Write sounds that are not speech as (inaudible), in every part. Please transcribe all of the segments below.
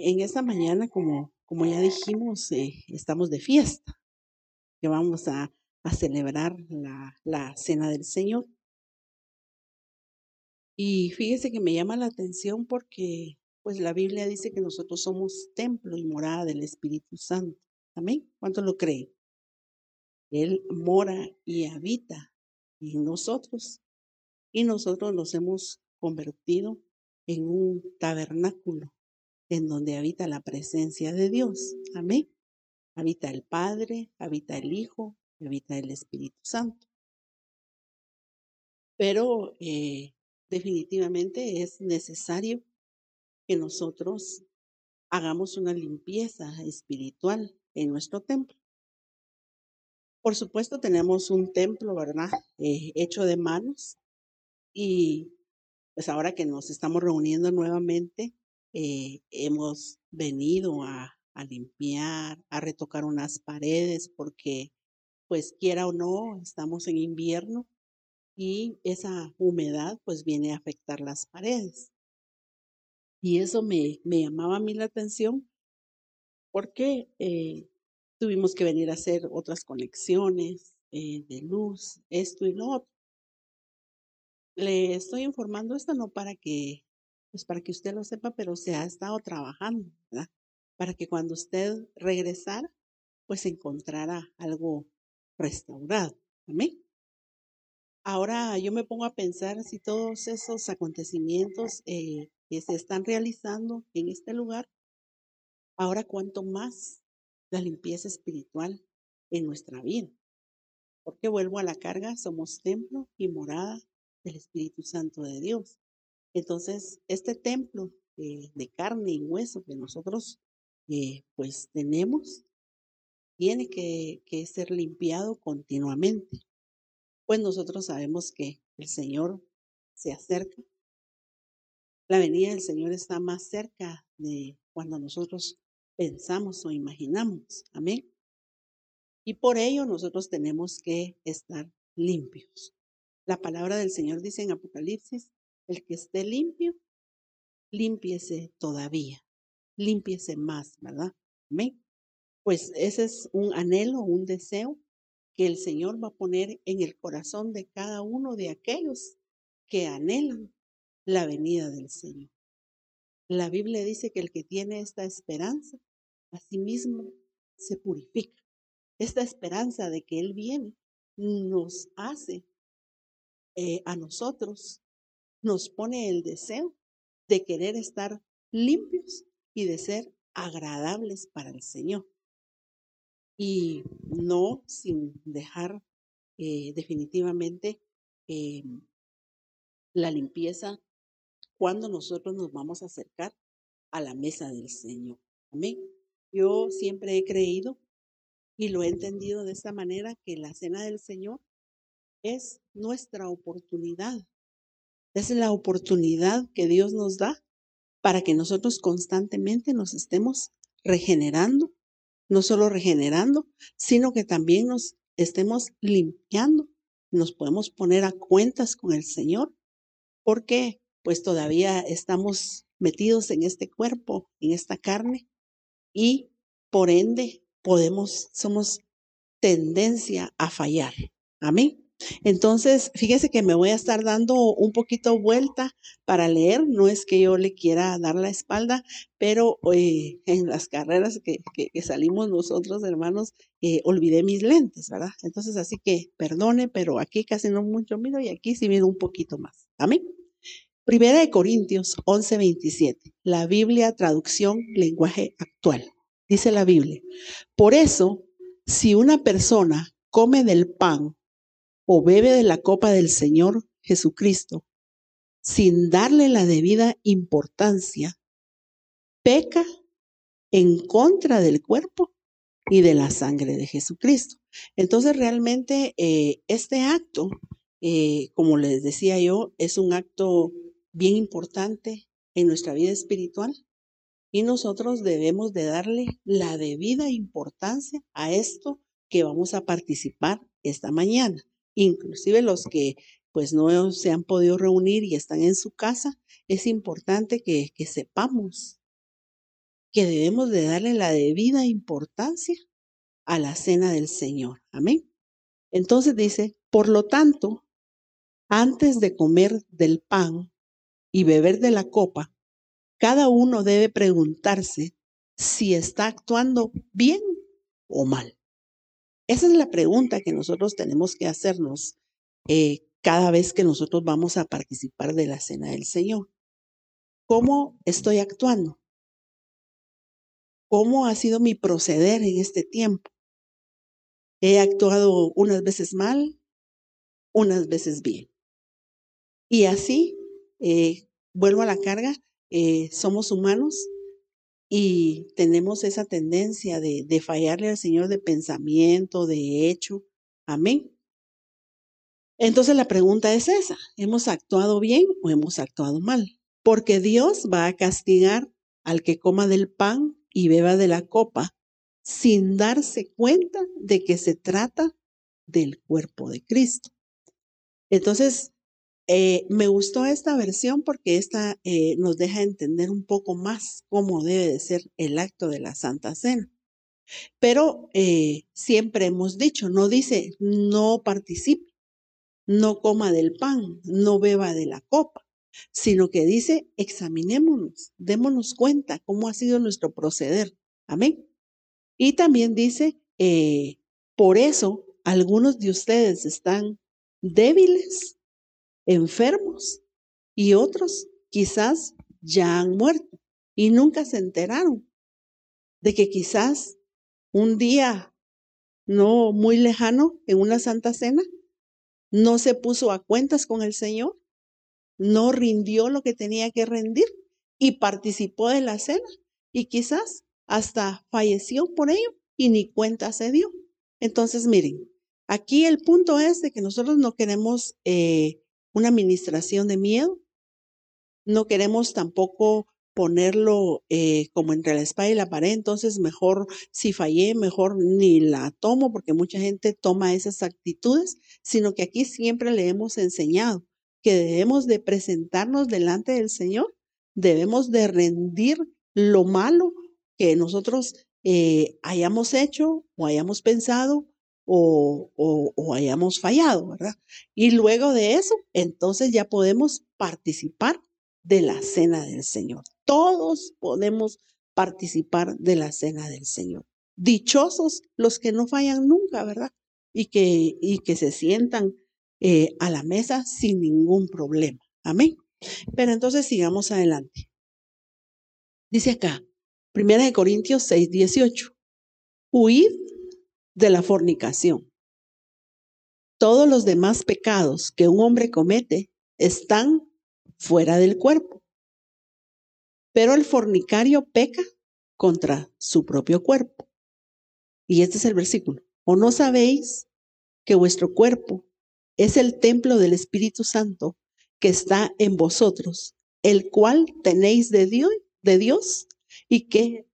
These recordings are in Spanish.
En esta mañana, como, ya dijimos, eh, estamos de fiesta, que vamos a, celebrar la, la cena del Señor. Y fíjese que me llama la atención porque pues la Biblia dice que nosotros somos templo y morada del Espíritu Santo. Amén. ¿Cuánto lo creen? Él mora y habita en nosotros. Y nosotros nos hemos convertido en un tabernáculo en donde habita la presencia de Dios. Amén. Habita el Padre, habita el Hijo, habita el Espíritu Santo. Pero eh, definitivamente es necesario que nosotros hagamos una limpieza espiritual en nuestro templo. Por supuesto, tenemos un templo, ¿verdad? Eh, hecho de manos. Y pues ahora que nos estamos reuniendo nuevamente, eh, hemos venido a, limpiar, a retocar unas paredes, porque pues quiera o no, estamos en invierno y esa humedad pues viene a afectar las paredes. Y eso me, me llamaba a mí la atención porque eh, tuvimos que venir a hacer otras conexiones eh, de luz, esto y lo otro. Le estoy informando esto no para que, pues para que usted lo sepa, pero se ha estado trabajando, ¿verdad? Para que cuando usted regresara, pues encontrara algo restaurado. Amén. Ahora yo me pongo a pensar si todos esos acontecimientos eh, que se están realizando en este lugar, ahora cuánto más la limpieza espiritual en nuestra vida. Porque vuelvo a la carga, somos templo y morada del Espíritu Santo de Dios. Entonces, este templo eh, de carne y hueso que nosotros eh, pues tenemos, tiene que, que ser limpiado continuamente pues nosotros sabemos que el Señor se acerca. La venida del Señor está más cerca de cuando nosotros pensamos o imaginamos. Amén. Y por ello nosotros tenemos que estar limpios. La palabra del Señor dice en Apocalipsis, el que esté limpio, límpiese todavía, límpiese más, ¿verdad? Amén. Pues ese es un anhelo, un deseo que el Señor va a poner en el corazón de cada uno de aquellos que anhelan la venida del Señor. La Biblia dice que el que tiene esta esperanza, a sí mismo se purifica. Esta esperanza de que Él viene nos hace eh, a nosotros, nos pone el deseo de querer estar limpios y de ser agradables para el Señor y no sin dejar eh, definitivamente eh, la limpieza cuando nosotros nos vamos a acercar a la mesa del Señor. Amén. Yo siempre he creído y lo he entendido de esta manera que la cena del Señor es nuestra oportunidad. Es la oportunidad que Dios nos da para que nosotros constantemente nos estemos regenerando no solo regenerando, sino que también nos estemos limpiando, nos podemos poner a cuentas con el Señor, porque pues todavía estamos metidos en este cuerpo, en esta carne, y por ende podemos, somos tendencia a fallar. Amén. Entonces, fíjese que me voy a estar dando un poquito vuelta para leer. No es que yo le quiera dar la espalda, pero eh, en las carreras que, que, salimos nosotros, hermanos, eh, olvidé mis lentes, ¿verdad? Entonces, así que perdone, pero aquí casi no mucho miro y aquí sí miro un poquito más. Amén. Primera de Corintios 11, 27. La Biblia, traducción, lenguaje actual. Dice la Biblia. Por eso, si una persona come del pan o bebe de la copa del Señor Jesucristo sin darle la debida importancia, peca en contra del cuerpo y de la sangre de Jesucristo. Entonces realmente eh, este acto, eh, como les decía yo, es un acto bien importante en nuestra vida espiritual y nosotros debemos de darle la debida importancia a esto que vamos a participar esta mañana inclusive los que pues no se han podido reunir y están en su casa, es importante que, que sepamos que debemos de darle la debida importancia a la cena del Señor. Amén. Entonces dice, por lo tanto, antes de comer del pan y beber de la copa, cada uno debe preguntarse si está actuando bien o mal. Esa es la pregunta que nosotros tenemos que hacernos eh, cada vez que nosotros vamos a participar de la cena del Señor. ¿Cómo estoy actuando? ¿Cómo ha sido mi proceder en este tiempo? He actuado unas veces mal, unas veces bien. Y así, eh, vuelvo a la carga, eh, somos humanos y tenemos esa tendencia de, de fallarle al Señor de pensamiento, de hecho. Amén. Entonces la pregunta es esa, ¿hemos actuado bien o hemos actuado mal? Porque Dios va a castigar al que coma del pan y beba de la copa sin darse cuenta de que se trata del cuerpo de Cristo. Entonces, eh, me gustó esta versión porque esta eh, nos deja entender un poco más cómo debe de ser el acto de la Santa Cena. Pero eh, siempre hemos dicho, no dice no participe, no coma del pan, no beba de la copa, sino que dice, examinémonos, démonos cuenta cómo ha sido nuestro proceder. Amén. Y también dice, por eso algunos de ustedes están débiles, enfermos, y otros quizás ya han muerto y nunca se enteraron de que quizás un día no muy lejano, en una santa cena, no se puso a cuentas con el Señor, no rindió lo que tenía que rendir y participó de la cena y quizás hasta falleció por ello y ni cuenta se dio. Entonces, miren, aquí el punto es de que nosotros no queremos eh, una administración de miedo, no queremos tampoco ponerlo eh, como entre la espada y la pared, entonces mejor si fallé, mejor ni la tomo, porque mucha gente toma esas actitudes, sino que aquí siempre le hemos enseñado que debemos de presentarnos delante del Señor, debemos de rendir lo malo que nosotros eh, hayamos hecho o hayamos pensado o, o, hayamos fallado, ¿verdad? Y luego de eso, entonces ya podemos participar de la cena del Señor. Todos podemos participar de la cena del Señor. Dichosos los que no fallan nunca, ¿verdad? Y que, y que se sientan eh, a la mesa sin ningún problema. Amén. Pero entonces sigamos adelante. Dice acá, Primera de Corintios 6, 18. Huid de la fornicación. Todos los demás pecados que un hombre comete están fuera del cuerpo pero el fornicario peca contra su propio cuerpo. Y este es el versículo. ¿O no sabéis que vuestro cuerpo es el templo del Espíritu Santo que está en vosotros, el cual tenéis de Dios, y que,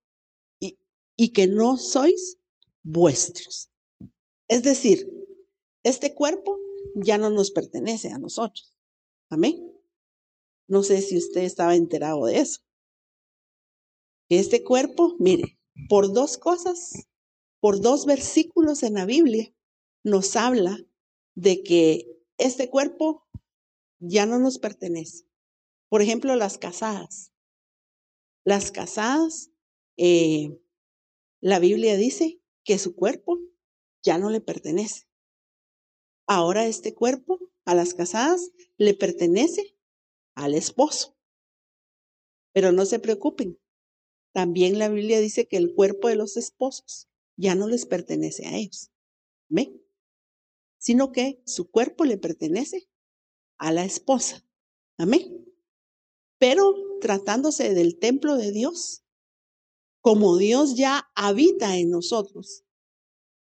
y que no sois vuestros? Es decir, este cuerpo ya no nos pertenece a nosotros. Amén. No sé si usted estaba enterado de eso. Este cuerpo, mire, por dos cosas, por dos versículos en la Biblia, nos habla de que este cuerpo ya no nos pertenece. Por ejemplo, las casadas. Las casadas, eh, la Biblia dice que su cuerpo ya no le pertenece. Ahora este cuerpo a las casadas le pertenece al esposo. Pero no se preocupen, también la Biblia dice que el cuerpo de los esposos ya no les pertenece a ellos. ¿Ven? Sino que su cuerpo le pertenece a la esposa. Amén. Pero tratándose del templo de Dios, como Dios ya habita en nosotros,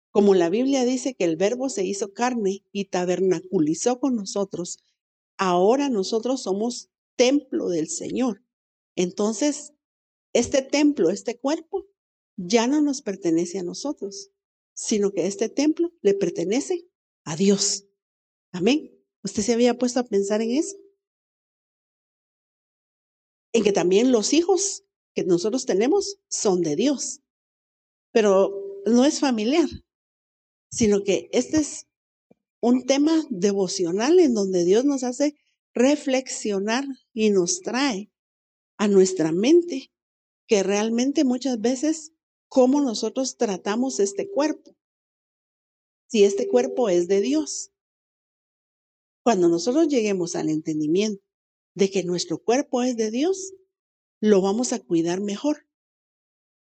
como la Biblia dice que el verbo se hizo carne y tabernaculizó con nosotros, ahora nosotros somos templo del Señor. Entonces, este templo, este cuerpo, ya no nos pertenece a nosotros, sino que este templo le pertenece a Dios. Amén. ¿Usted se había puesto a pensar en eso? En que también los hijos que nosotros tenemos son de Dios, pero no es familiar, sino que este es un tema devocional en donde Dios nos hace reflexionar y nos trae a nuestra mente que realmente muchas veces cómo nosotros tratamos este cuerpo. Si este cuerpo es de Dios. Cuando nosotros lleguemos al entendimiento de que nuestro cuerpo es de Dios, lo vamos a cuidar mejor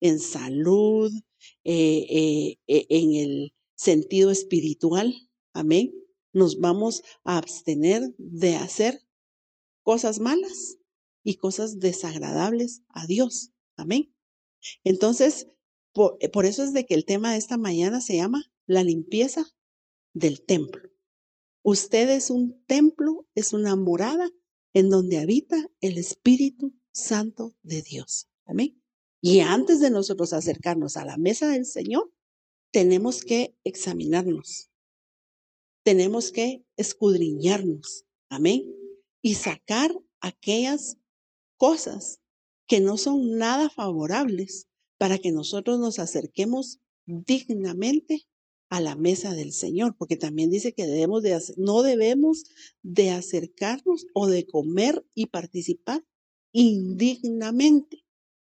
en salud, eh, eh, eh, en el sentido espiritual. Amén. Nos vamos a abstener de hacer cosas malas y cosas desagradables a Dios. Amén. Entonces, por, por, eso es de que el tema de esta mañana se llama la limpieza del templo. Usted es un templo, es una morada en donde habita el Espíritu Santo de Dios. Amén. Y antes de nosotros acercarnos a la mesa del Señor, tenemos que examinarnos. Tenemos que escudriñarnos. Amén. Y sacar aquellas cosas que no son nada favorables para que nosotros nos acerquemos dignamente a la mesa del Señor, porque también dice que debemos de no debemos de acercarnos o de comer y participar indignamente,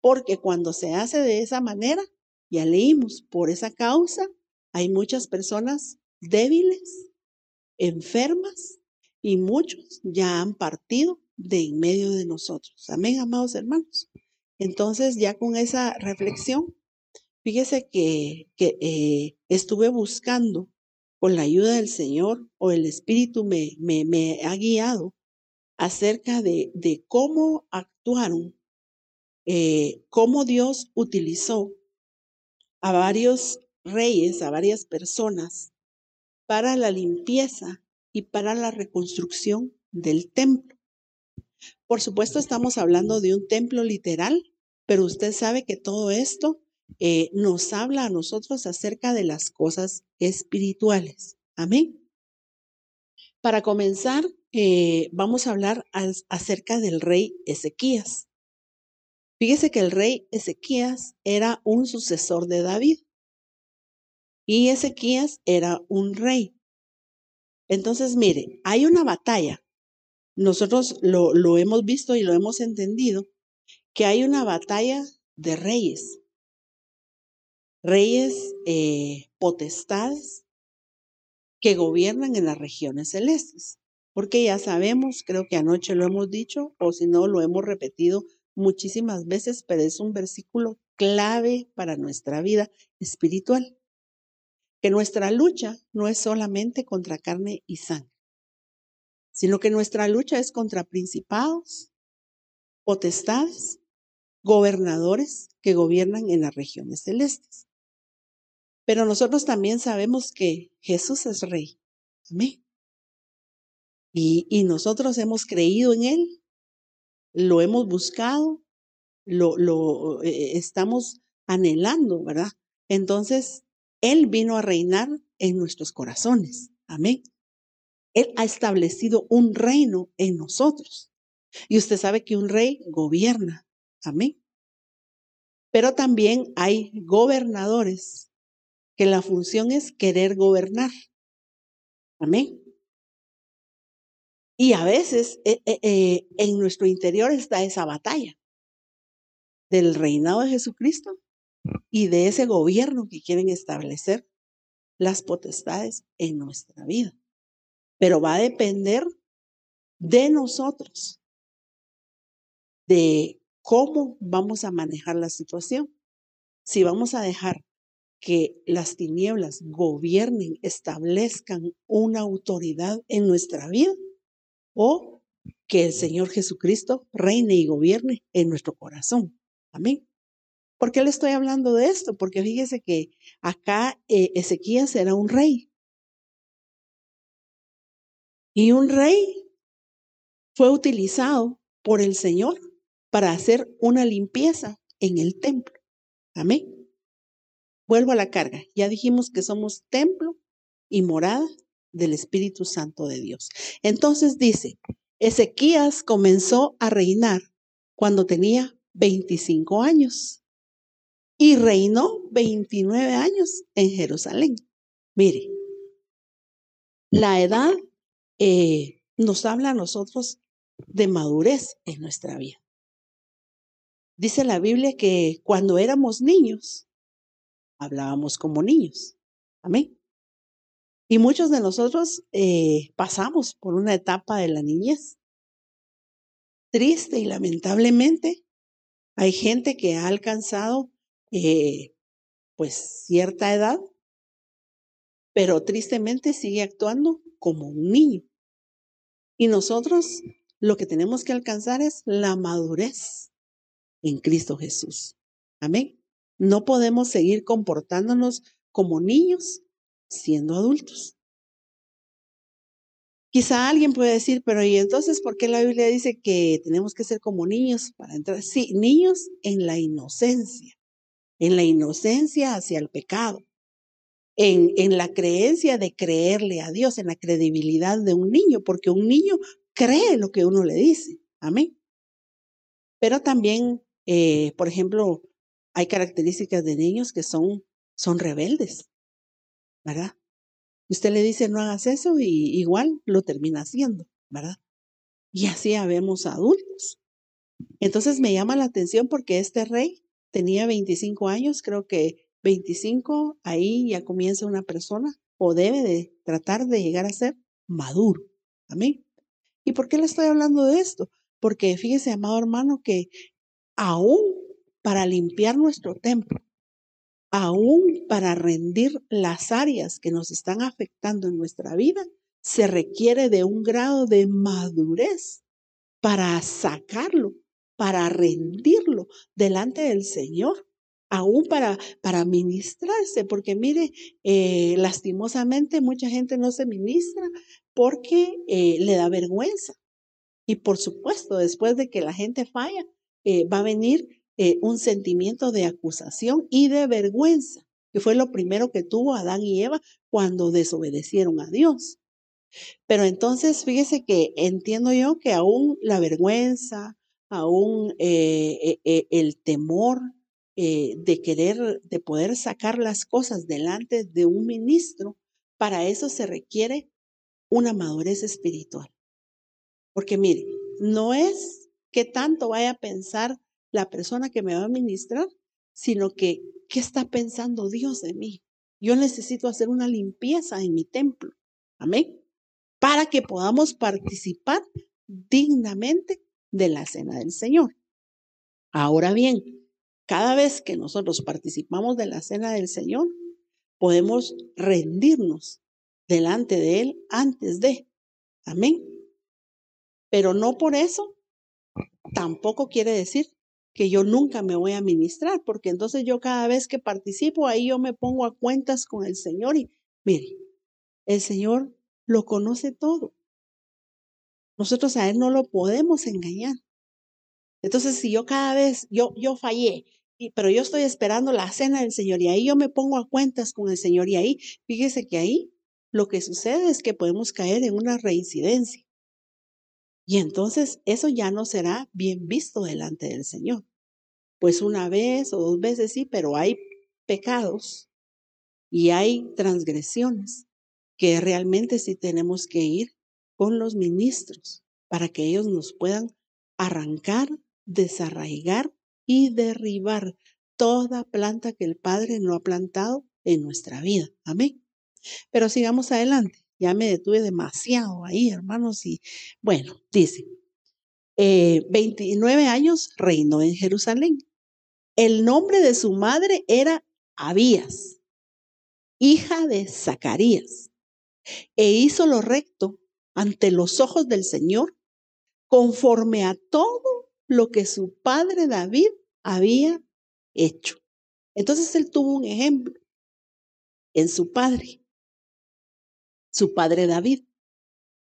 porque cuando se hace de esa manera, ya leímos, por esa causa hay muchas personas débiles, enfermas y muchos ya han partido de en medio de nosotros. Amén, amados hermanos. Entonces, ya con esa reflexión, fíjese que, que eh, estuve buscando con la ayuda del Señor o el Espíritu me, me, me ha guiado acerca de, de cómo actuaron, eh, cómo Dios utilizó a varios reyes, a varias personas para la limpieza y para la reconstrucción del templo. Por supuesto, estamos hablando de un templo literal, pero usted sabe que todo esto eh, nos habla a nosotros acerca de las cosas espirituales. Amén. Para comenzar, eh, vamos a hablar acerca del rey Ezequías. Fíjese que el rey Ezequías era un sucesor de David y Ezequías era un rey. Entonces, mire, hay una batalla nosotros lo, hemos visto y lo hemos entendido, que hay una batalla de reyes, reyes eh, potestades que gobiernan en las regiones celestes. Porque ya sabemos, creo que anoche lo hemos dicho, o si no, lo hemos repetido muchísimas veces, pero es un versículo clave para nuestra vida espiritual. Que nuestra lucha no es solamente contra carne y sangre, sino que nuestra lucha es contra principados, potestades, gobernadores que gobiernan en las regiones celestes. Pero nosotros también sabemos que Jesús es rey. Amén. Y, nosotros hemos creído en Él, lo hemos buscado, lo, lo eh, estamos anhelando, ¿verdad? Entonces, Él vino a reinar en nuestros corazones. Amén. Él ha establecido un reino en nosotros. Y usted sabe que un rey gobierna. Amén. Pero también hay gobernadores que la función es querer gobernar. Amén. Y a veces eh, eh, eh, en nuestro interior está esa batalla del reinado de Jesucristo y de ese gobierno que quieren establecer las potestades en nuestra vida pero va a depender de nosotros, de cómo vamos a manejar la situación. Si vamos a dejar que las tinieblas gobiernen, establezcan una autoridad en nuestra vida o que el Señor Jesucristo reine y gobierne en nuestro corazón. Amén. ¿Por qué le estoy hablando de esto? Porque fíjese que acá eh, Ezequías era un rey y un rey fue utilizado por el Señor para hacer una limpieza en el templo. Amén. Vuelvo a la carga. Ya dijimos que somos templo y morada del Espíritu Santo de Dios. Entonces dice, Ezequías comenzó a reinar cuando tenía 25 años y reinó 29 años en Jerusalén. Mire, la edad eh, nos habla a nosotros de madurez en nuestra vida. Dice la Biblia que cuando éramos niños, hablábamos como niños. Amén. Y muchos de nosotros eh, pasamos por una etapa de la niñez. Triste y lamentablemente, hay gente que ha alcanzado eh, pues cierta edad, pero tristemente sigue actuando como un niño. Y nosotros lo que tenemos que alcanzar es la madurez en Cristo Jesús. Amén. No podemos seguir comportándonos como niños siendo adultos. Quizá alguien puede decir, pero ¿y entonces por qué la Biblia dice que tenemos que ser como niños para entrar? Sí, niños en la inocencia, en la inocencia hacia el pecado, en, en la creencia de creerle a Dios, en la credibilidad de un niño, porque un niño cree lo que uno le dice. Amén. Pero también, eh, por ejemplo, hay características de niños que son, son rebeldes. ¿Verdad? Usted le dice no hagas eso y igual lo termina haciendo, ¿verdad? Y así habemos adultos. Entonces me llama la atención porque este rey tenía 25 años, creo que 25, ahí ya comienza una persona o debe de tratar de llegar a ser maduro. Amén. ¿Y por qué le estoy hablando de esto? Porque fíjese, amado hermano, que aún para limpiar nuestro templo, aún para rendir las áreas que nos están afectando en nuestra vida, se requiere de un grado de madurez para sacarlo, para rendirlo delante del Señor, aún para, para ministrarse, porque mire, eh, lastimosamente mucha gente no se ministra porque eh, le da vergüenza. Y por supuesto, después de que la gente falla, eh, va a venir eh, un sentimiento de acusación y de vergüenza, que fue lo primero que tuvo Adán y Eva cuando desobedecieron a Dios. Pero entonces, fíjese que entiendo yo que aún la vergüenza, aún eh, eh, el temor de querer, de poder sacar las cosas delante de un ministro, para eso se requiere una madurez espiritual. Porque mire, no es que tanto vaya a pensar la persona que me va a ministrar, sino que, ¿qué está pensando Dios de mí? Yo necesito hacer una limpieza en mi templo. Amén. Para que podamos participar dignamente de la cena del Señor. Ahora bien, cada vez que nosotros participamos de la cena del Señor, podemos rendirnos delante de Él antes de. Amén. Pero no por eso tampoco quiere decir que yo nunca me voy a ministrar, porque entonces yo cada vez que participo ahí yo me pongo a cuentas con el Señor y mire, el Señor lo conoce todo. Nosotros a Él no lo podemos engañar. Entonces, si yo cada vez, yo, yo fallé, y, pero yo estoy esperando la cena del Señor y ahí yo me pongo a cuentas con el Señor y ahí, fíjese que ahí lo que sucede es que podemos caer en una reincidencia. Y entonces eso ya no será bien visto delante del Señor. Pues una vez o dos veces sí, pero hay pecados y hay transgresiones que realmente sí tenemos que ir con los ministros para que ellos nos puedan arrancar, desarraigar y derribar toda planta que el Padre no ha plantado en nuestra vida. Amén. Pero sigamos adelante. Ya me detuve demasiado ahí, hermanos. Y bueno, dice, 29 eh, años reinó en Jerusalén. El nombre de su madre era Abías, hija de Zacarías, e hizo lo recto ante los ojos del Señor, conforme a todo lo que su padre David había hecho. Entonces él tuvo un ejemplo en su padre su padre David.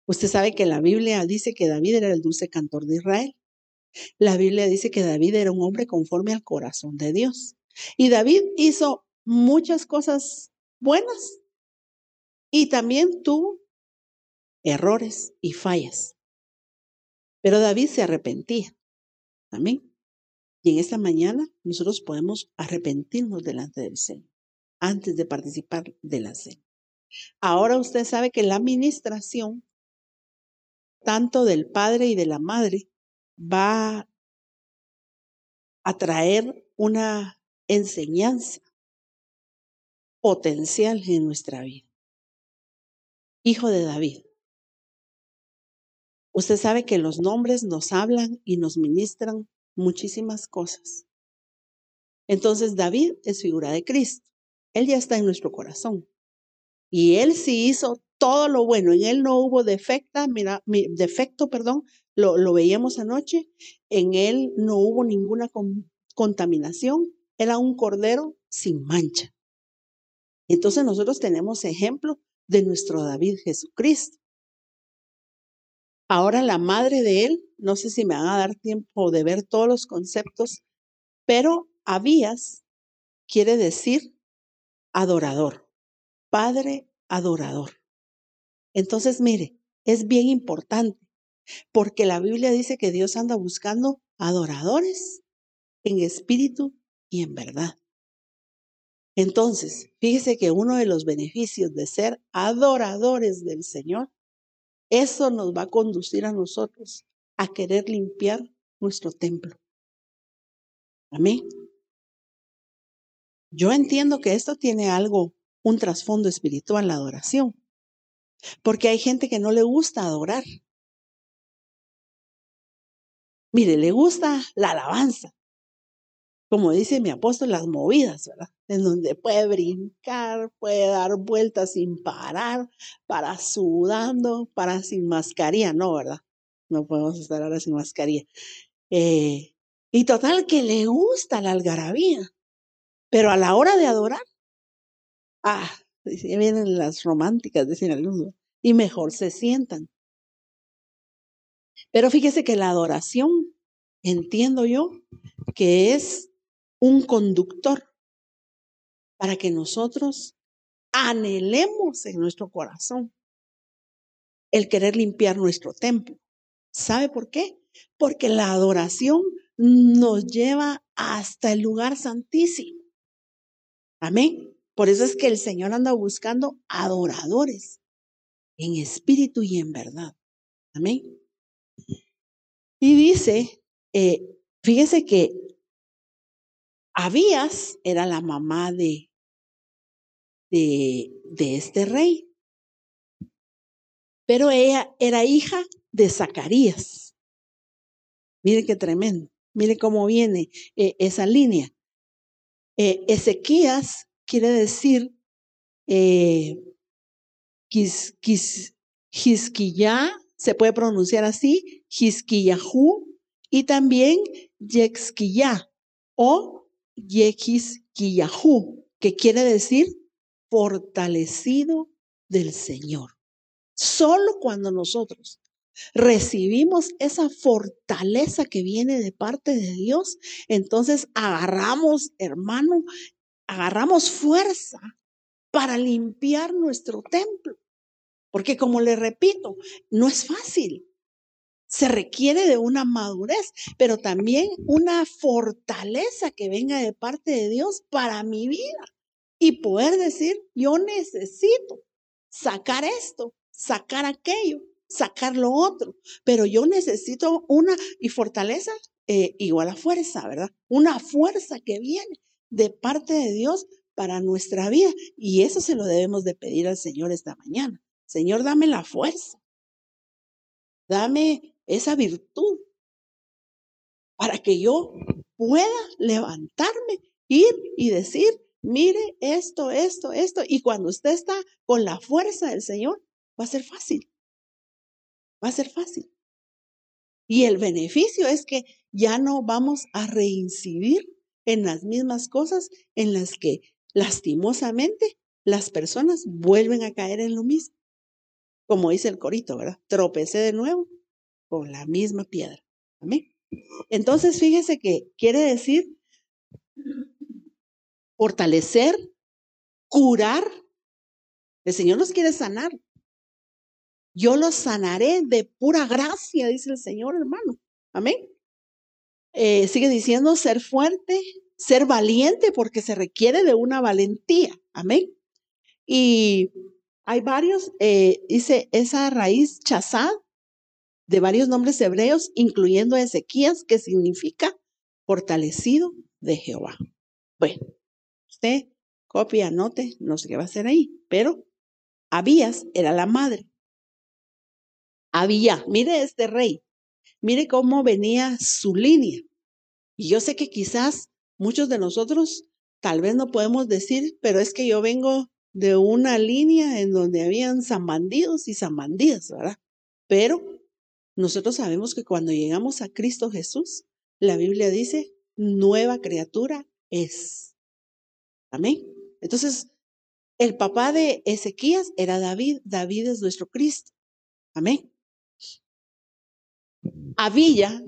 Usted sabe que la Biblia dice que David era el dulce cantor de Israel. La Biblia dice que David era un hombre conforme al corazón de Dios. Y David hizo muchas cosas buenas y también tuvo errores y fallas. Pero David se arrepentía. Amén. Y en esta mañana nosotros podemos arrepentirnos delante del Señor antes de participar de la cena. Ahora usted sabe que la administración, tanto del padre y de la madre, va a traer una enseñanza potencial en nuestra vida. Hijo de David. Usted sabe que los nombres nos hablan y nos ministran muchísimas cosas. Entonces David es figura de Cristo. Él ya está en nuestro corazón. Y él sí hizo todo lo bueno. En él no hubo defecta, mira, defecto, perdón, lo, lo veíamos anoche. En él no hubo ninguna contaminación. Era un cordero sin mancha. Entonces nosotros tenemos ejemplo de nuestro David Jesucristo. Ahora la madre de él, no sé si me van a dar tiempo de ver todos los conceptos, pero Abías quiere decir adorador, padre adorador. Entonces, mire, es bien importante porque la Biblia dice que Dios anda buscando adoradores en espíritu y en verdad. Entonces, fíjese que uno de los beneficios de ser adoradores del Señor, eso nos va a conducir a nosotros a querer limpiar nuestro templo. Amén. Yo entiendo que esto tiene algo, un trasfondo espiritual, la adoración, porque hay gente que no le gusta adorar. Mire, le gusta la alabanza, como dice mi apóstol, las movidas, ¿verdad? En donde puede brincar, puede dar vueltas sin parar, para sudando, para sin mascarilla, no, ¿verdad? No podemos estar ahora sin mascarilla. Eh, y total que le gusta la algarabía. Pero a la hora de adorar, ah, vienen las románticas, dicen algunos, y mejor se sientan. Pero fíjese que la adoración, entiendo yo, que es un conductor para que nosotros anhelemos en nuestro corazón el querer limpiar nuestro templo. ¿Sabe por qué? Porque la adoración nos lleva hasta el lugar santísimo. Amén. Por eso es que el Señor anda buscando adoradores en espíritu y en verdad. Amén. Y dice, eh, fíjese que Abías era la mamá de, de, este rey, pero ella era hija de Zacarías. Miren qué tremendo. Miren cómo viene eh, esa línea. Eh, Ezequías quiere decir eh, se puede pronunciar así, Hisquiyahu, y también Yexquiyá o Yexquiyahu, que quiere decir fortalecido del Señor. Solo cuando nosotros recibimos esa fortaleza que viene de parte de Dios, entonces agarramos, hermano, agarramos fuerza para limpiar nuestro templo. Porque como le repito, no es fácil. Se requiere de una madurez, pero también una fortaleza que venga de parte de Dios para mi vida y poder decir, yo necesito sacar esto, sacar aquello, sacar lo otro, pero yo necesito una y fortaleza eh, igual a fuerza, ¿verdad? Una fuerza que viene de parte de Dios para nuestra vida y eso se lo debemos de pedir al Señor esta mañana. Señor, dame la fuerza, dame esa virtud para que yo pueda levantarme, ir y decir, mire esto, esto, esto. Y cuando usted está con la fuerza del Señor, va a ser fácil va a ser fácil. Y el beneficio es que ya no vamos a reincidir en las mismas cosas en las que lastimosamente las personas vuelven a caer en lo mismo. Como dice el corito, ¿verdad? Tropecé de nuevo con la misma piedra. Amén. Entonces, fíjese que quiere decir fortalecer, curar. El Señor nos quiere sanar. Yo los sanaré de pura gracia, dice el Señor, hermano. Amén. Eh, sigue diciendo ser fuerte, ser valiente, porque se requiere de una valentía. Amén. Y hay varios, eh, dice esa raíz chazad de varios nombres hebreos, incluyendo Ezequías, que significa fortalecido de Jehová. Bueno, usted copia, anote, no sé qué va a hacer ahí, pero Abías era la madre. Había, mire este rey, mire cómo venía su línea. Y yo sé que quizás muchos de nosotros tal vez no podemos decir, pero es que yo vengo de una línea en donde habían zambandidos y zambandidas, ¿verdad? Pero nosotros sabemos que cuando llegamos a Cristo Jesús, la Biblia dice, nueva criatura es. Amén. Entonces, el papá de Ezequías era David. David es nuestro Cristo. Amén. Avilla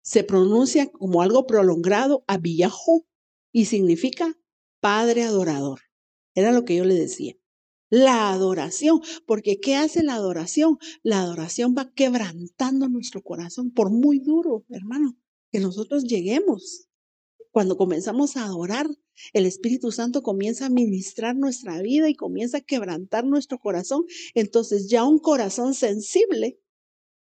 se pronuncia como algo prolongado, Avillajo, y significa padre adorador. Era lo que yo le decía. La adoración, porque ¿qué hace la adoración? La adoración va quebrantando nuestro corazón, por muy duro, hermano, que nosotros lleguemos. Cuando comenzamos a adorar, el Espíritu Santo comienza a ministrar nuestra vida y comienza a quebrantar nuestro corazón. Entonces ya un corazón sensible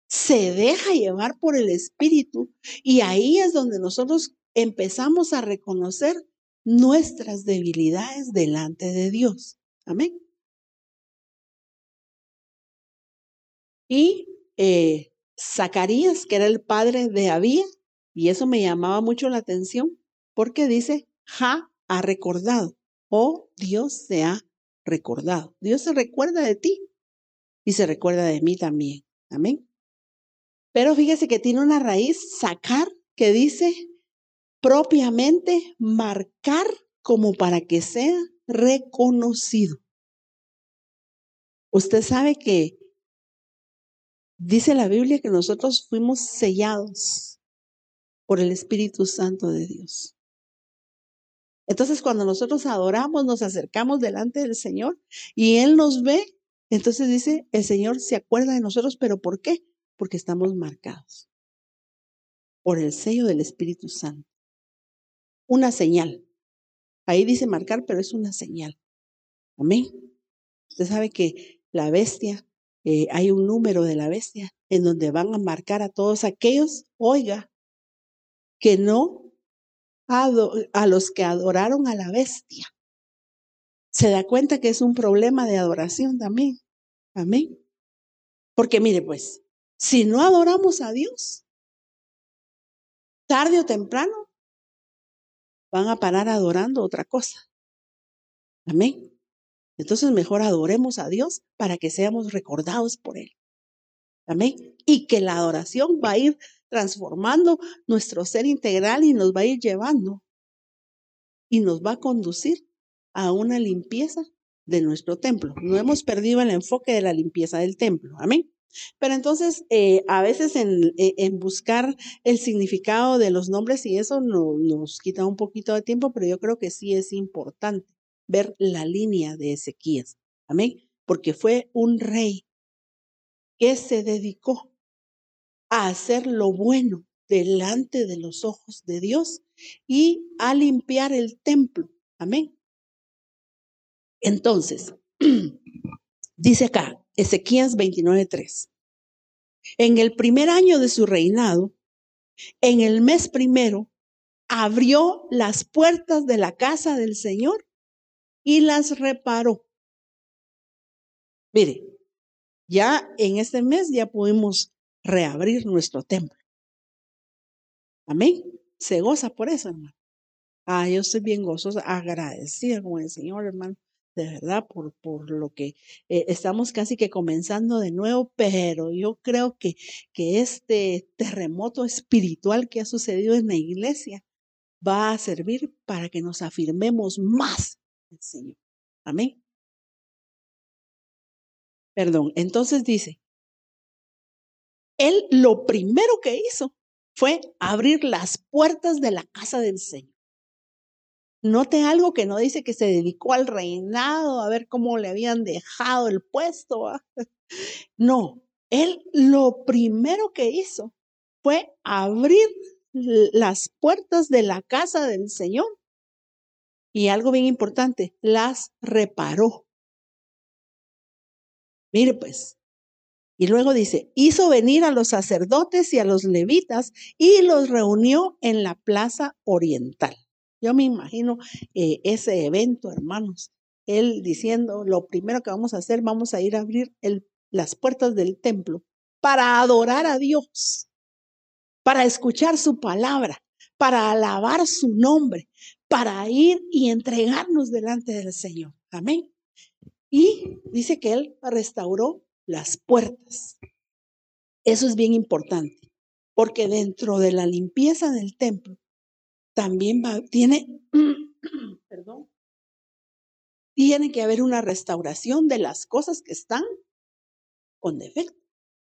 se deja llevar por el Espíritu y ahí es donde nosotros empezamos a reconocer nuestras debilidades delante de Dios. Amén. Y eh, Zacarías, que era el padre de Abía, y eso me llamaba mucho la atención, porque dice, Ja ha recordado, o Dios se ha recordado. Dios se recuerda de ti y se recuerda de mí también. Amén. Pero fíjese que tiene una raíz, sacar, que dice propiamente marcar como para que sea reconocido. Usted sabe que dice la Biblia que nosotros fuimos sellados por el Espíritu Santo de Dios. Entonces, cuando nosotros adoramos, nos acercamos delante del Señor y Él nos ve, entonces dice, el Señor se acuerda de nosotros, pero ¿por qué? Porque estamos marcados por el sello del Espíritu Santo. Una señal. Ahí dice marcar, pero es una señal. Amén. Usted sabe que la bestia, eh, hay un número de la bestia en donde van a marcar a todos aquellos, oiga, que no a los que adoraron a la bestia. Se da cuenta que es un problema de adoración también. Amén. Porque mire pues, si no adoramos a Dios, tarde o temprano van a parar adorando otra cosa. Amén. Entonces mejor adoremos a Dios para que seamos recordados por Él. Amén. Y que la adoración va a ir transformando nuestro ser integral y nos va a ir llevando y nos va a conducir a una limpieza de nuestro templo. No hemos perdido el enfoque de la limpieza del templo. Amén. Pero entonces, eh, a veces en, eh, en, buscar el significado de los nombres y eso no, nos quita un poquito de tiempo, pero yo creo que sí es importante ver la línea de Ezequías. Amén. Porque fue un rey que se dedicó a hacer lo bueno delante de los ojos de Dios y a limpiar el templo. Amén. Entonces, (clears throat) dice acá, Ezequías 29:3. En el primer año de su reinado, en el mes primero, abrió las puertas de la casa del Señor y las reparó. Mire, ya en este mes ya pudimos reabrir nuestro templo. Amén. Se goza por eso, hermano. Ah, yo estoy bien gozosa, agradecida con el Señor, hermano, de verdad, por, por lo que eh, estamos casi que comenzando de nuevo, pero yo creo que, que este terremoto espiritual que ha sucedido en la iglesia va a servir para que nos afirmemos más el Señor. Amén. Perdón, entonces dice, él lo primero que hizo fue abrir las puertas de la casa del Señor. Note algo que no dice que se dedicó al reinado, a ver cómo le habían dejado el puesto. (laughs) No, él lo primero que hizo fue abrir las puertas de la casa del Señor. Y algo bien importante, las reparó. Mire pues. Y luego dice, hizo venir a los sacerdotes y a los levitas y los reunió en la plaza oriental. Yo me imagino eh, ese evento, hermanos. Él diciendo, lo primero que vamos a hacer, vamos a ir a abrir el, las puertas del templo para adorar a Dios, para escuchar su palabra, para alabar su nombre, para ir y entregarnos delante del Señor. Amén. Y dice que Él restauró las puertas. Eso es bien importante, porque dentro de la limpieza del templo también tiene, (clears throat) tiene que haber una restauración de las cosas que están con defecto,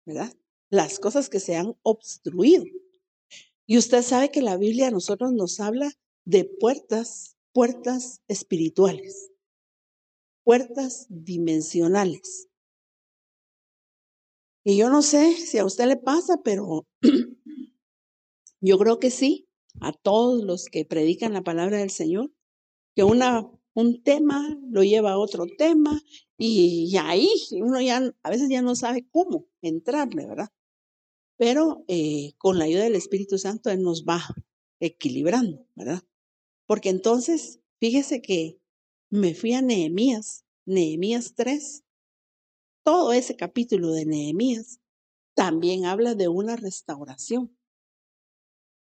¿verdad? Las cosas que se han obstruido. Y usted sabe que la Biblia a nosotros nos habla de puertas, puertas espirituales, puertas dimensionales. Y yo no sé si a usted le pasa, pero (clears throat) yo creo que sí, a todos los que predican la palabra del Señor, que una, un tema lo lleva a otro tema y, ahí uno ya a veces ya no sabe cómo entrarle, ¿verdad? Pero eh, con la ayuda del Espíritu Santo Él nos va equilibrando, ¿verdad? Porque entonces, fíjese que me fui a Nehemías, Nehemías 3, todo ese capítulo de Nehemías también habla de una restauración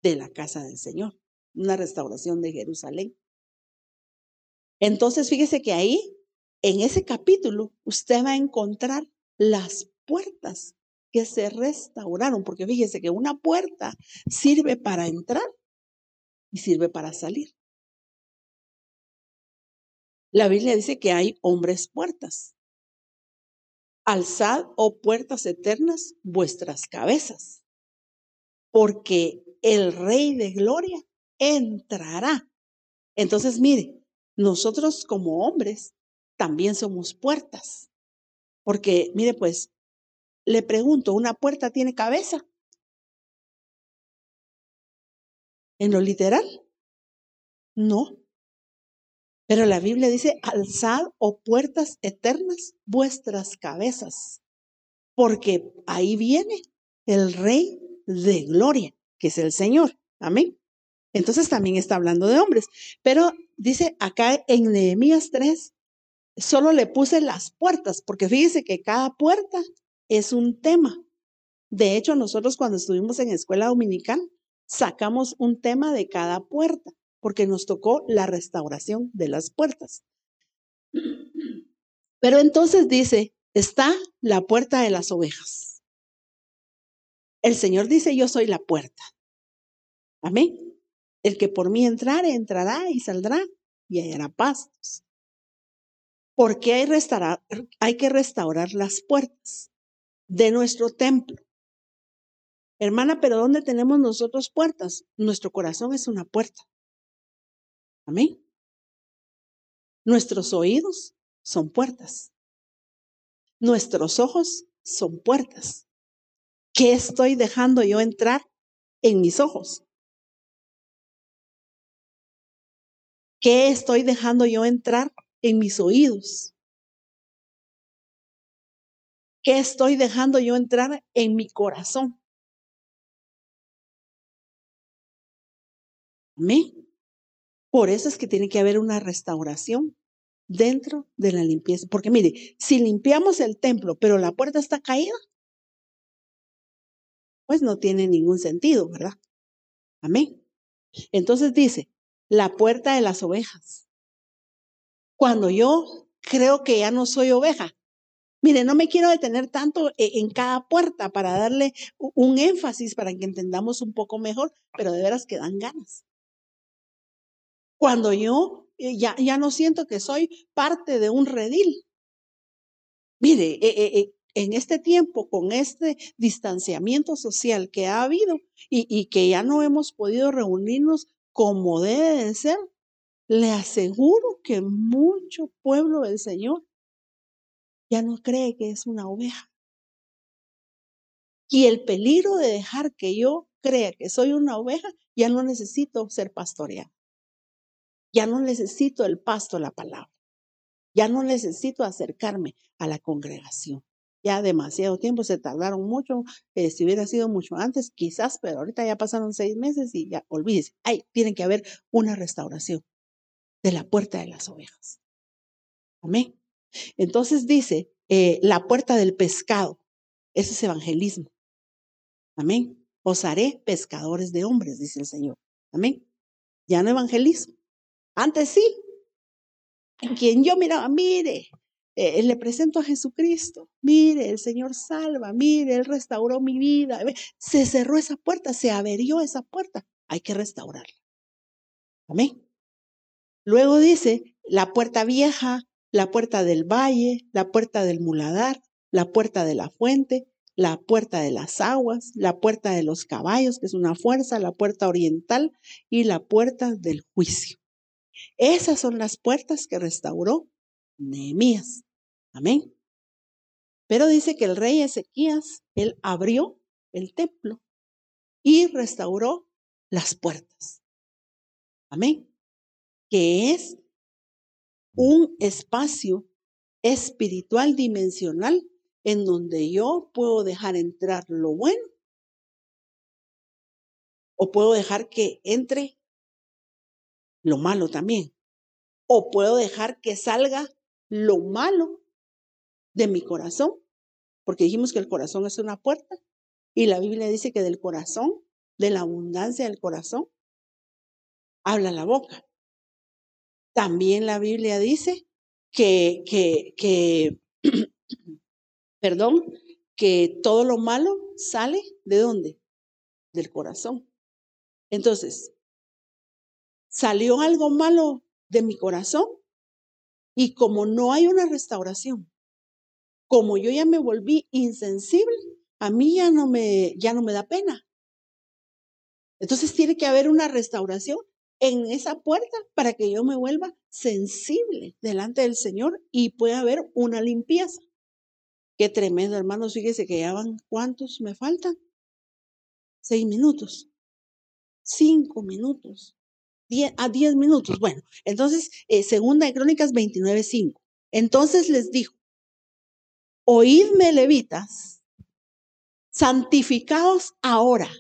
de la casa del Señor, una restauración de Jerusalén. Entonces, fíjese que ahí, en ese capítulo, usted va a encontrar las puertas que se restauraron, porque fíjese que una puerta sirve para entrar y sirve para salir. La Biblia dice que hay hombres puertas. Alzad, oh puertas eternas, vuestras cabezas, porque el Rey de Gloria entrará. Entonces, mire, nosotros como hombres también somos puertas, porque, mire, pues, le pregunto, ¿una puerta tiene cabeza? ¿En lo literal? No. Pero la Biblia dice, alzad, oh puertas eternas, vuestras cabezas, porque ahí viene el Rey de Gloria, que es el Señor. Amén. Entonces también está hablando de hombres. Pero dice acá en Nehemías 3, solo le puse las puertas, porque fíjese que cada puerta es un tema. De hecho, nosotros cuando estuvimos en escuela dominical, sacamos un tema de cada puerta porque nos tocó la restauración de las puertas. Pero entonces dice, está la puerta de las ovejas. El Señor dice, yo soy la puerta. Amén. El que por mí entrare, entrará y saldrá y hallará pastos. Porque hay, hay que restaurar las puertas de nuestro templo. Hermana, pero ¿dónde tenemos nosotros puertas? Nuestro corazón es una puerta. Amén. Nuestros oídos son puertas. Nuestros ojos son puertas. ¿Qué estoy dejando yo entrar en mis ojos? ¿Qué estoy dejando yo entrar en mis oídos? ¿Qué estoy dejando yo entrar en mi corazón? Amén. Por eso es que tiene que haber una restauración dentro de la limpieza. Porque mire, si limpiamos el templo, pero la puerta está caída, pues no tiene ningún sentido, ¿verdad? Amén. Entonces dice, la puerta de las ovejas. Cuando yo creo que ya no soy oveja, mire, no me quiero detener tanto e-, en cada puerta para darle un énfasis para que entendamos un poco mejor, pero de veras que dan ganas. Cuando yo eh, ya, ya no siento que soy parte de un redil. Mire, eh, eh, en este tiempo, con este distanciamiento social que ha habido y que ya no hemos podido reunirnos como debe de ser, le aseguro que mucho pueblo del Señor ya no cree que es una oveja. Y el peligro de dejar que yo crea que soy una oveja ya no necesito ser pastoreado. Ya no necesito el pasto, la palabra. Ya no necesito acercarme a la congregación. Ya demasiado tiempo, se tardaron mucho. Eh, si hubiera sido mucho antes, quizás, pero ahorita ya pasaron seis meses y ya olvídese. Ay, tiene que haber una restauración de la puerta de las ovejas. Amén. Entonces dice, eh, la puerta del pescado. Ese es evangelismo. Amén. Os haré pescadores de hombres, dice el Señor. Amén. Ya no evangelismo. Antes sí. En quien yo miraba, mire, eh, le presento a Jesucristo. Mire, el Señor salva. Mire, Él restauró mi vida. Se cerró esa puerta, se averió esa puerta. Hay que restaurarla. Amén. Luego dice, la puerta vieja, la puerta del valle, la puerta del muladar, la puerta de la fuente, la puerta de las aguas, la puerta de los caballos, que es una fuerza, la puerta oriental y la puerta del juicio. Esas son las puertas que restauró Nehemías. Amén. Pero dice que el rey Ezequías, él abrió el templo y restauró las puertas. Amén. Que es un espacio espiritual dimensional en donde yo puedo dejar entrar lo bueno o puedo dejar que entre lo malo también. O puedo dejar que salga lo malo de mi corazón, porque dijimos que el corazón es una puerta y la Biblia dice que del corazón, de la abundancia del corazón, habla la boca. También la Biblia dice que, que, que (clears throat) perdón, que todo lo malo sale de dónde? Del corazón. Entonces, salió algo malo de mi corazón y como no hay una restauración, como yo ya me volví insensible, a mí ya no me, ya no me da pena. Entonces tiene que haber una restauración en esa puerta para que yo me vuelva sensible delante del Señor y pueda haber una limpieza. Qué tremendo, hermanos. Fíjese que ya van, ¿cuántos me faltan? Seis minutos. Cinco minutos. Diez, a diez minutos. Bueno, entonces, eh, segunda de Crónicas 29, 5. Entonces les dijo, oídme levitas, santificaos ahora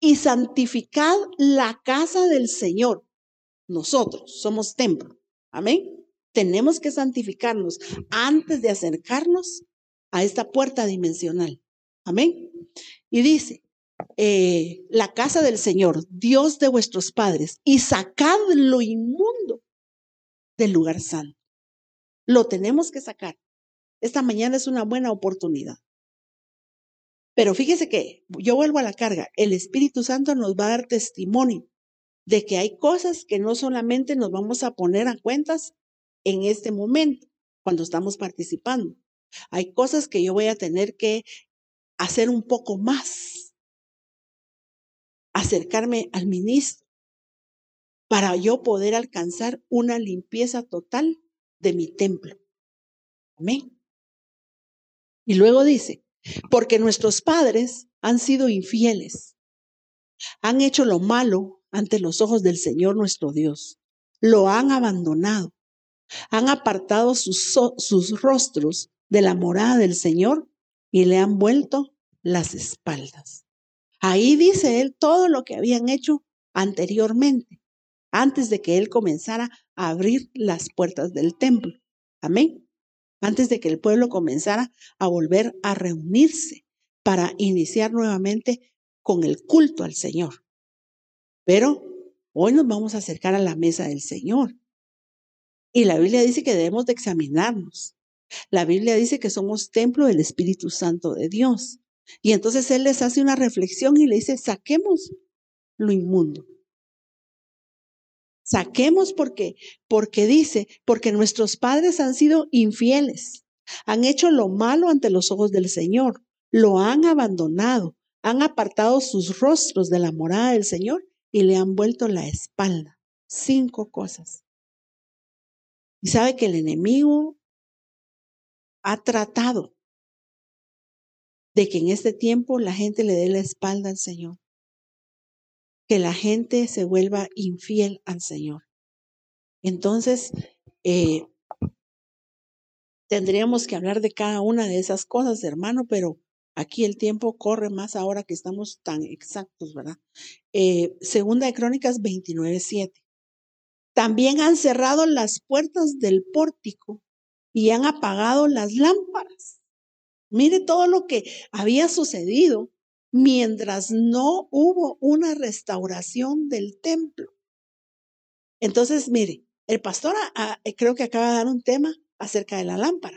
y santificad la casa del Señor. Nosotros somos templo. Amén. Tenemos que santificarnos antes de acercarnos a esta puerta dimensional. Amén. Y dice, eh, la casa del Señor, Dios de vuestros padres, y sacad lo inmundo del lugar santo. Lo tenemos que sacar. Esta mañana es una buena oportunidad. Pero fíjese que yo vuelvo a la carga. El Espíritu Santo nos va a dar testimonio de que hay cosas que no solamente nos vamos a poner a cuentas en este momento, cuando estamos participando, hay cosas que yo voy a tener que hacer un poco más. Acercarme al ministro para yo poder alcanzar una limpieza total de mi templo. Amén. Y luego dice, porque nuestros padres han sido infieles, han hecho lo malo ante los ojos del Señor nuestro Dios, lo han abandonado, han apartado sus, sus rostros de la morada del Señor y le han vuelto las espaldas. Ahí dice él todo lo que habían hecho anteriormente, antes de que él comenzara a abrir las puertas del templo. Amén. Antes de que el pueblo comenzara a volver a reunirse para iniciar nuevamente con el culto al Señor. Pero hoy nos vamos a acercar a la mesa del Señor. Y la Biblia dice que debemos de examinarnos. La Biblia dice que somos templo del Espíritu Santo de Dios. Y entonces Él les hace una reflexión y le dice, saquemos lo inmundo. Saquemos porque, porque dice, porque nuestros padres han sido infieles, han hecho lo malo ante los ojos del Señor, lo han abandonado, han apartado sus rostros de la morada del Señor y le han vuelto la espalda. Cinco cosas. Y sabe que el enemigo ha tratado de que en este tiempo la gente le dé la espalda al Señor. que la gente se vuelva infiel al Señor. Entonces, eh, tendríamos que hablar de cada una de esas cosas, hermano, pero aquí el tiempo corre más ahora que estamos tan exactos, ¿verdad? Eh, segunda de Crónicas 29, 7. También han cerrado las puertas del pórtico y han apagado las lámparas. Mire todo lo que había sucedido mientras no hubo una restauración del templo. Entonces, mire, el pastor ah, eh, creo que acaba de dar un tema acerca de la lámpara.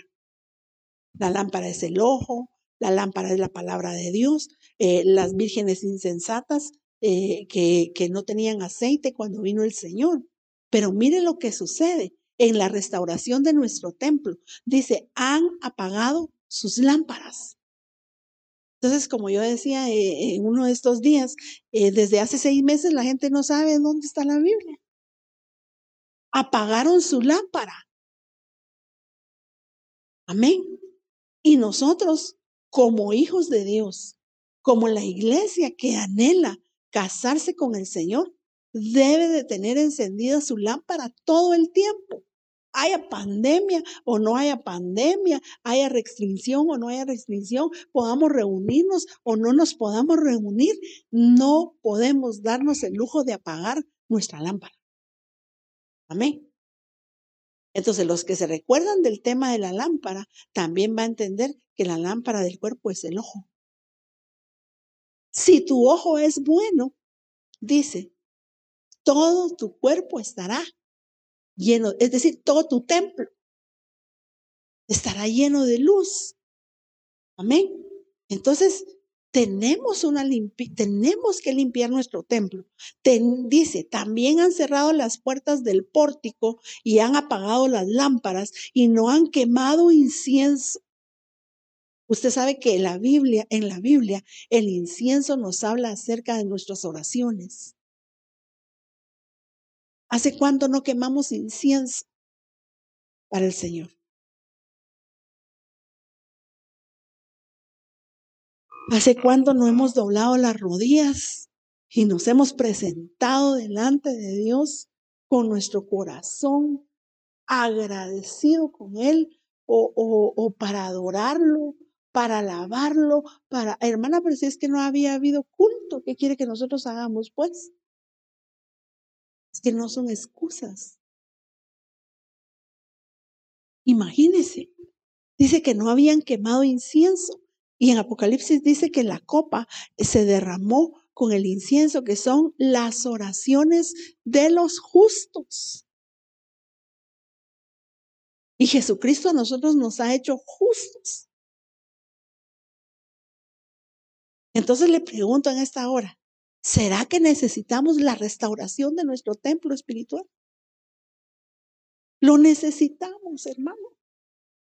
La lámpara es el ojo, la lámpara es la palabra de Dios, eh, las vírgenes insensatas eh, que, que no tenían aceite cuando vino el Señor. Pero mire lo que sucede en la restauración de nuestro templo. Dice, han apagado sus lámparas. Entonces, como yo decía eh, en uno de estos días, eh, desde hace seis meses la gente no sabe dónde está la Biblia. Apagaron su lámpara. Amén. Y nosotros, como hijos de Dios, como la iglesia que anhela casarse con el Señor, debe de tener encendida su lámpara todo el tiempo. Haya pandemia o no haya pandemia, haya restricción o no haya restricción, podamos reunirnos o no nos podamos reunir, no podemos darnos el lujo de apagar nuestra lámpara. Amén. Entonces, los que se recuerdan del tema de la lámpara, también va a entender que la lámpara del cuerpo es el ojo. Si tu ojo es bueno, dice, todo tu cuerpo estará lleno, es decir, todo tu templo estará lleno de luz. Amén. Entonces, tenemos una tenemos que limpiar nuestro templo. dice, también han cerrado las puertas del pórtico y han apagado las lámparas y no han quemado incienso. Usted sabe que en la Biblia, en la Biblia, el incienso nos habla acerca de nuestras oraciones. ¿Hace cuánto no quemamos incienso para el Señor? ¿Hace cuánto no hemos doblado las rodillas y nos hemos presentado delante de Dios con nuestro corazón agradecido con Él o, para adorarlo, para alabarlo, para, hermana, pero si es que no había habido culto, ¿qué quiere que nosotros hagamos pues? Que no son excusas. Imagínese, dice que no habían quemado incienso. Y en Apocalipsis dice que la copa se derramó con el incienso, que son las oraciones de los justos. Y Jesucristo a nosotros nos ha hecho justos. Entonces le pregunto en esta hora, ¿Será que necesitamos la restauración de nuestro templo espiritual? Lo necesitamos, hermano.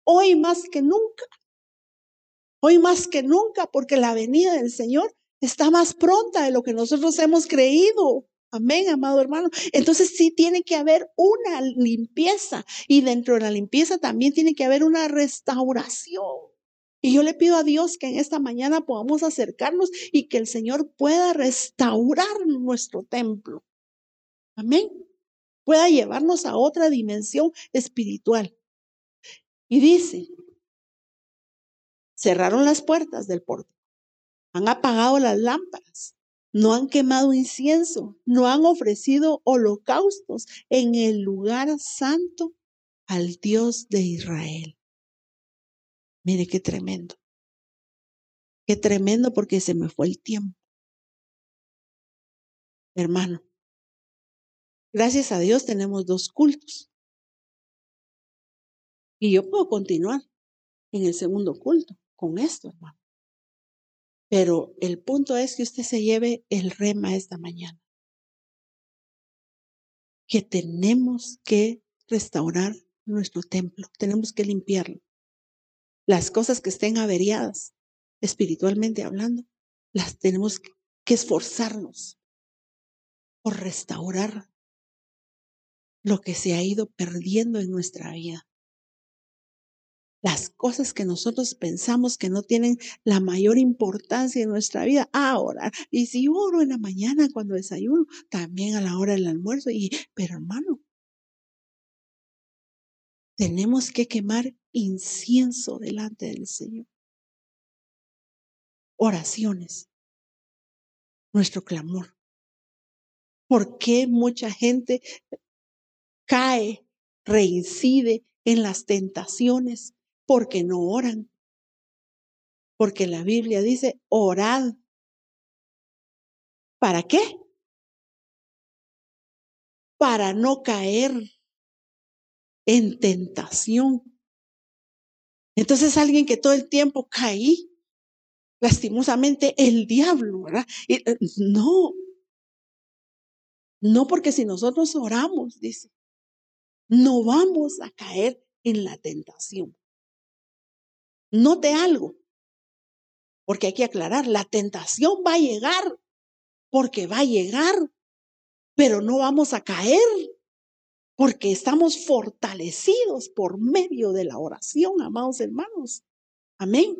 Hoy más que nunca. Hoy más que nunca, porque la venida del Señor está más pronta de lo que nosotros hemos creído. Amén, amado hermano. Entonces sí tiene que haber una limpieza y dentro de la limpieza también tiene que haber una restauración. Y yo le pido a Dios que en esta mañana podamos acercarnos y que el Señor pueda restaurar nuestro templo. Amén. Pueda llevarnos a otra dimensión espiritual. Y dice, cerraron las puertas del portal, han apagado las lámparas, no han quemado incienso, no han ofrecido holocaustos en el lugar santo al Dios de Israel. Mire qué tremendo. Qué tremendo porque se me fue el tiempo. Hermano, gracias a Dios tenemos dos cultos. Y yo puedo continuar en el segundo culto con esto, hermano. Pero el punto es que usted se lleve el rema esta mañana. Que tenemos que restaurar nuestro templo, tenemos que limpiarlo las cosas que estén averiadas, espiritualmente hablando, las tenemos que esforzarnos por restaurar lo que se ha ido perdiendo en nuestra vida. las cosas que nosotros pensamos que no tienen la mayor importancia en nuestra vida, a orar. Y si oro en la mañana cuando desayuno, también a la hora del almuerzo. Y, pero hermano, tenemos que quemar incienso delante del Señor. Oraciones. Nuestro clamor. ¿Por qué mucha gente cae, reincide en las tentaciones? Porque no oran. Porque la Biblia dice, orad. ¿Para qué? Para no caer en tentación. Entonces alguien que todo el tiempo caí, lastimosamente el diablo, ¿verdad? Eh, no, no porque si nosotros oramos, dice, no vamos a caer en la tentación. Note algo, porque hay que aclarar, la tentación va a llegar, porque va a llegar, pero no vamos a caer, porque estamos fortalecidos por medio de la oración, amados hermanos. Amén.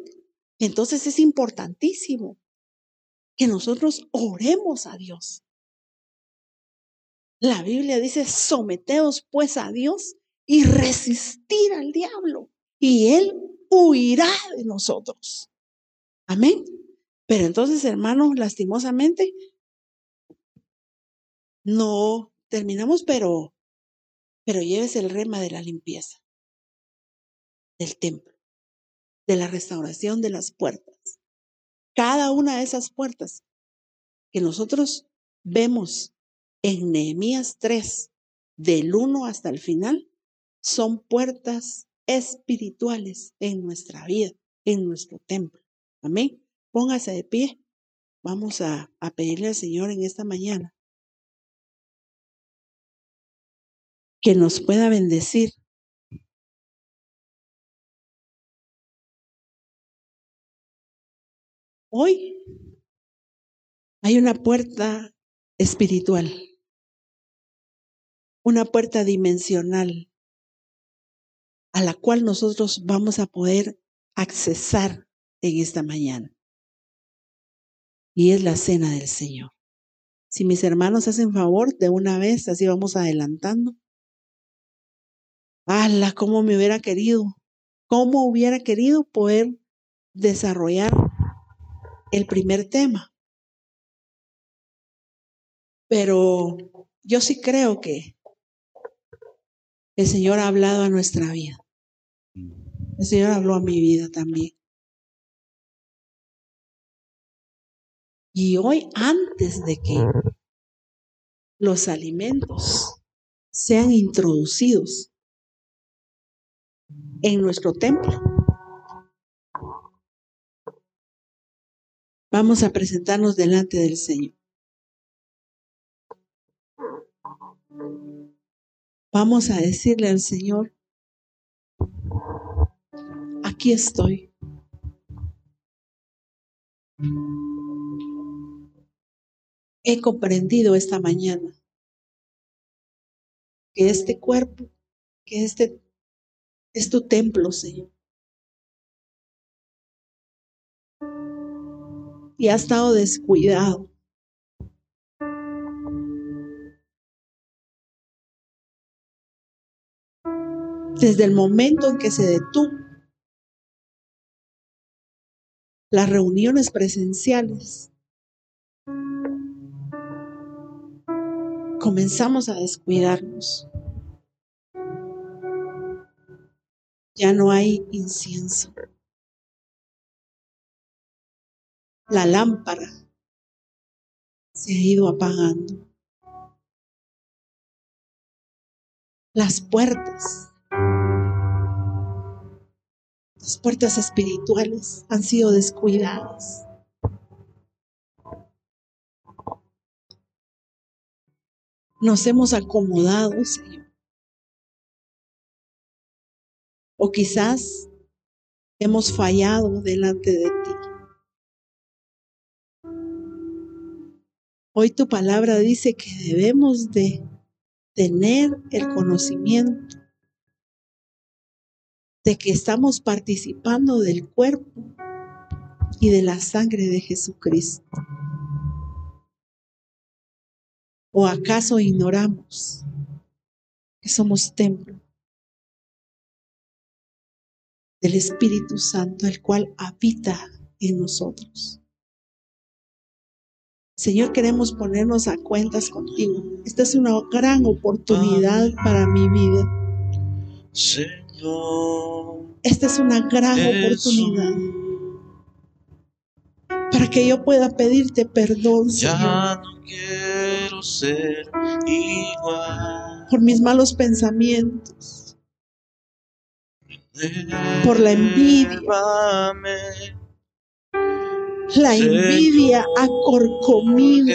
Entonces es importantísimo que nosotros oremos a Dios. La Biblia dice, someteos pues a Dios y resistir al diablo. Y él huirá de nosotros. Amén. Pero entonces, hermanos, lastimosamente, no terminamos, pero, pero lleves el rema de la limpieza del templo, de la restauración de las puertas. Cada una de esas puertas que nosotros vemos en Nehemías 3, del 1 hasta el final, son puertas espirituales en nuestra vida, en nuestro templo. Amén. Póngase de pie. Vamos a, a pedirle al Señor en esta mañana que nos pueda bendecir. Hoy hay una puerta espiritual, una puerta dimensional a la cual nosotros vamos a poder accesar en esta mañana. Y es la cena del Señor. Si mis hermanos hacen favor de una vez, así vamos adelantando. ¡Hala! ¿Cómo me hubiera querido? ¿Cómo hubiera querido poder desarrollar el primer tema? Pero yo sí creo que el Señor ha hablado a nuestra vida. El Señor habló a mi vida también. Y hoy, antes de que los alimentos sean introducidos en nuestro templo, vamos a presentarnos delante del Señor. Vamos a decirle al Señor, aquí estoy. He comprendido esta mañana que este cuerpo, que este es tu templo, Señor. Y ha estado descuidado. Desde el momento en que se detuvo las reuniones presenciales, comenzamos a descuidarnos. Ya no hay incienso. La lámpara se ha ido apagando. Las puertas las puertas espirituales han sido descuidadas. Nos hemos acomodado, Señor. O quizás hemos fallado delante de ti. Hoy tu palabra dice que debemos de tener el conocimiento de que estamos participando del cuerpo y de la sangre de Jesucristo. ¿O acaso ignoramos que somos templo del Espíritu Santo, el cual habita en nosotros? Señor, queremos ponernos a cuentas contigo. Esta es una gran oportunidad para mi vida. Señor. Esta es una gran oportunidad para que yo pueda pedirte perdón, Señor. Ya no quiero ser igual. Por mis malos pensamientos. Por la envidia la envidia ha corcomido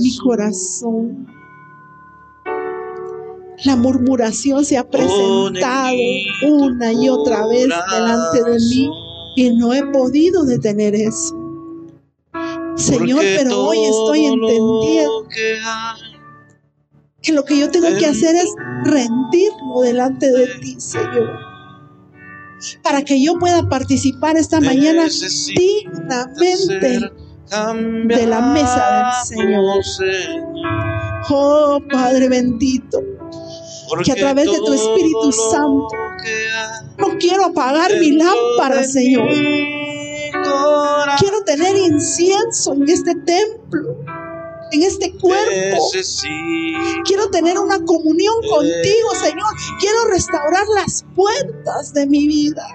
mi corazón. La murmuración se ha presentado una y otra vez delante de mí y no he podido detener eso. Señor, pero hoy estoy entendiendo que lo que yo tengo que hacer es rendirlo delante de ti, Señor para que yo pueda participar esta mañana dignamente de la mesa del Señor. Oh Padre bendito, que a través de tu Espíritu Santo no quiero apagar mi lámpara, Señor. Quiero tener incienso en este templo en este cuerpo. Quiero tener una comunión contigo, Señor. Quiero restaurar las puertas de mi vida.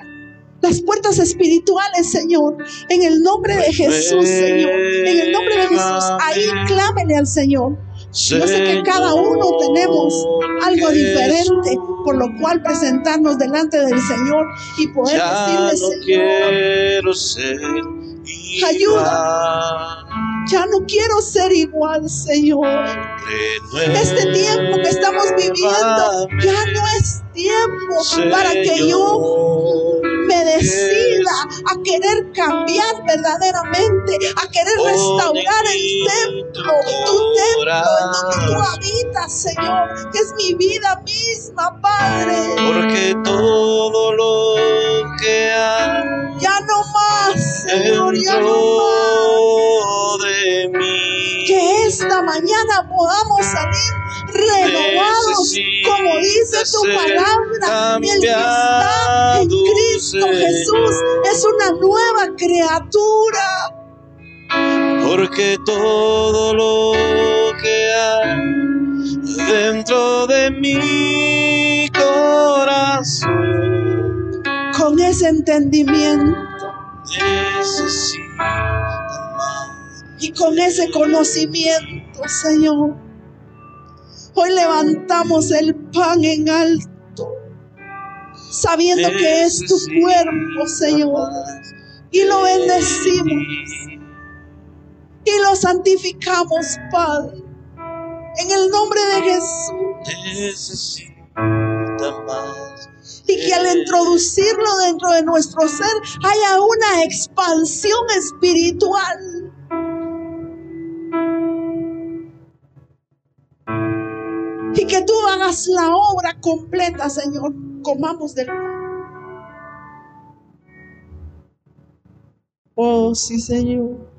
Las puertas espirituales, Señor. En el nombre de Jesús, Señor. En el nombre de Jesús. Ahí clámele al Señor. Yo sé que cada uno tenemos algo diferente, por lo cual presentarnos delante del Señor y poder decirle, Señor, ayuda ya no quiero ser igual, Señor. Este tiempo que estamos viviendo ya no es tiempo para que yo me decida a querer cambiar verdaderamente, a querer restaurar el templo, tu templo en donde tú habitas, Señor, que es mi vida misma, Padre. Porque todo lo que hay ya no más, Señor, ya no más. De mí. Que esta mañana podamos salir renovados, como dice tu palabra. El que está en Cristo Jesús es una nueva criatura. Porque todo lo que hay dentro de mi corazón, con ese entendimiento, y con ese conocimiento, Señor Hoy levantamos el pan en alto, sabiendo que es tu cuerpo, Señor. Y lo bendecimos. Y lo santificamos, Padre. En el nombre de Jesús. Y que al introducirlo dentro de nuestro ser haya una expansión espiritual hagas la obra completa, Señor. Comamos del Oh, sí, Señor.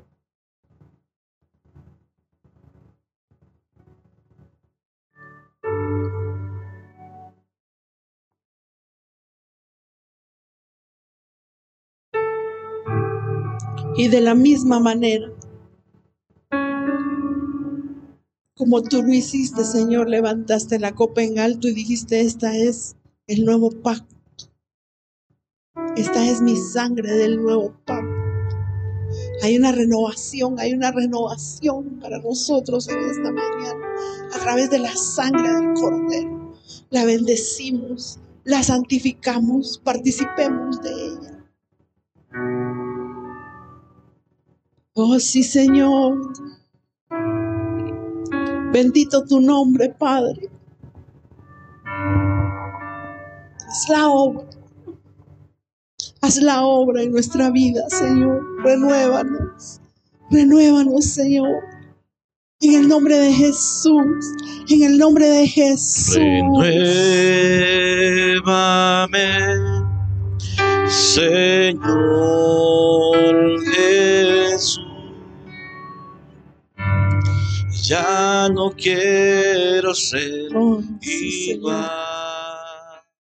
Y de la misma manera, como tú lo hiciste, Señor, levantaste la copa en alto y dijiste, esta es el nuevo pacto. Esta es mi sangre del nuevo pacto. Hay una renovación, hay una renovación para nosotros en esta mañana a través de la sangre del Cordero. La bendecimos, la santificamos, participemos de ella. Oh sí, Señor. Bendito tu nombre, Padre. Haz la obra. Haz la obra en nuestra vida, Señor. Renuévanos. Renuévanos, Señor. En el nombre de Jesús. En el nombre de Jesús. Renuévame Señor Jesús. Ya no quiero ser Oh, sí, igual.